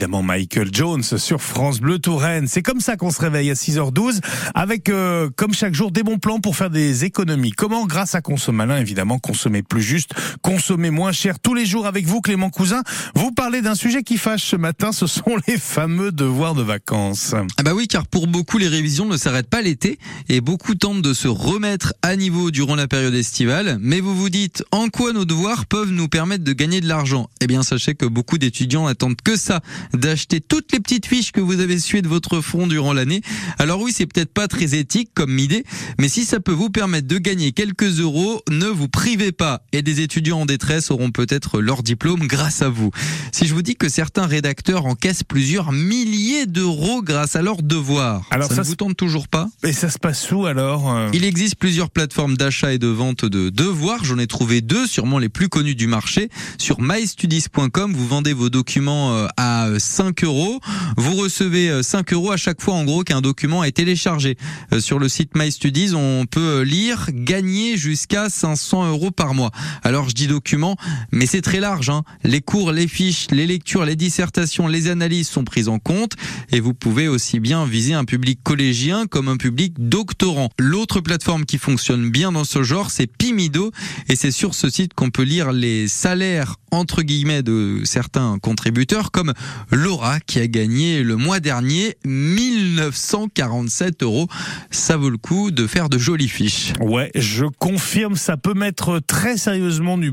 Évidemment Michael Jones sur France Bleu Touraine. C'est comme ça qu'on se réveille à 6h12 avec euh, comme chaque jour des bons plans pour faire des économies. Comment? Grâce à Consomalin évidemment consommer plus juste, consommer moins cher tous les jours avec vous Clément Cousin. Vous parlez d'un sujet qui fâche ce matin, ce sont les fameux devoirs de vacances. Ah bah oui car pour beaucoup les révisions ne s'arrêtent pas l'été et beaucoup tentent de se remettre à niveau durant la période estivale, mais vous vous dites en quoi nos devoirs peuvent nous permettre de gagner de l'argent? Eh bien sachez que beaucoup d'étudiants attendent que ça d'acheter toutes les petites fiches que vous avez suées de votre front durant l'année. Alors oui, c'est peut-être pas très éthique comme idée, mais si ça peut vous permettre de gagner quelques euros, ne vous privez pas. Et des étudiants en détresse auront peut-être leur diplôme grâce à vous. Si je vous dis que certains rédacteurs encaissent plusieurs milliers d'euros grâce à leurs devoirs, alors ça, ne vous tente toujours pas? Et ça se passe où alors euh? Il existe plusieurs plateformes d'achat et de vente de devoirs. J'en ai trouvé deux, sûrement les plus connus du marché. Sur mystudies.com, vous vendez vos documents euh, à 5 euros. Vous recevez 5 euh, euros à chaque fois en gros qu'un document est téléchargé. Euh, sur le site MyStudies, on peut lire, gagner jusqu'à 500 euros par mois. Alors je dis document, mais c'est très large. Hein. Les cours, les fiches, les lectures, les dissertations, les analyses sont prises en compte et vous pouvez aussi bien viser un public collégien comme un public doctorant. L'autre plateforme qui fonctionne bien dans ce genre, c'est Pimido et c'est sur ce site qu'on peut lire les salaires entre guillemets de certains contributeurs comme Laura qui a gagné le mois dernier 1947 euros. Ça vaut le coup de faire de jolies fiches. Ouais, je confirme, ça peut mettre très sérieusement du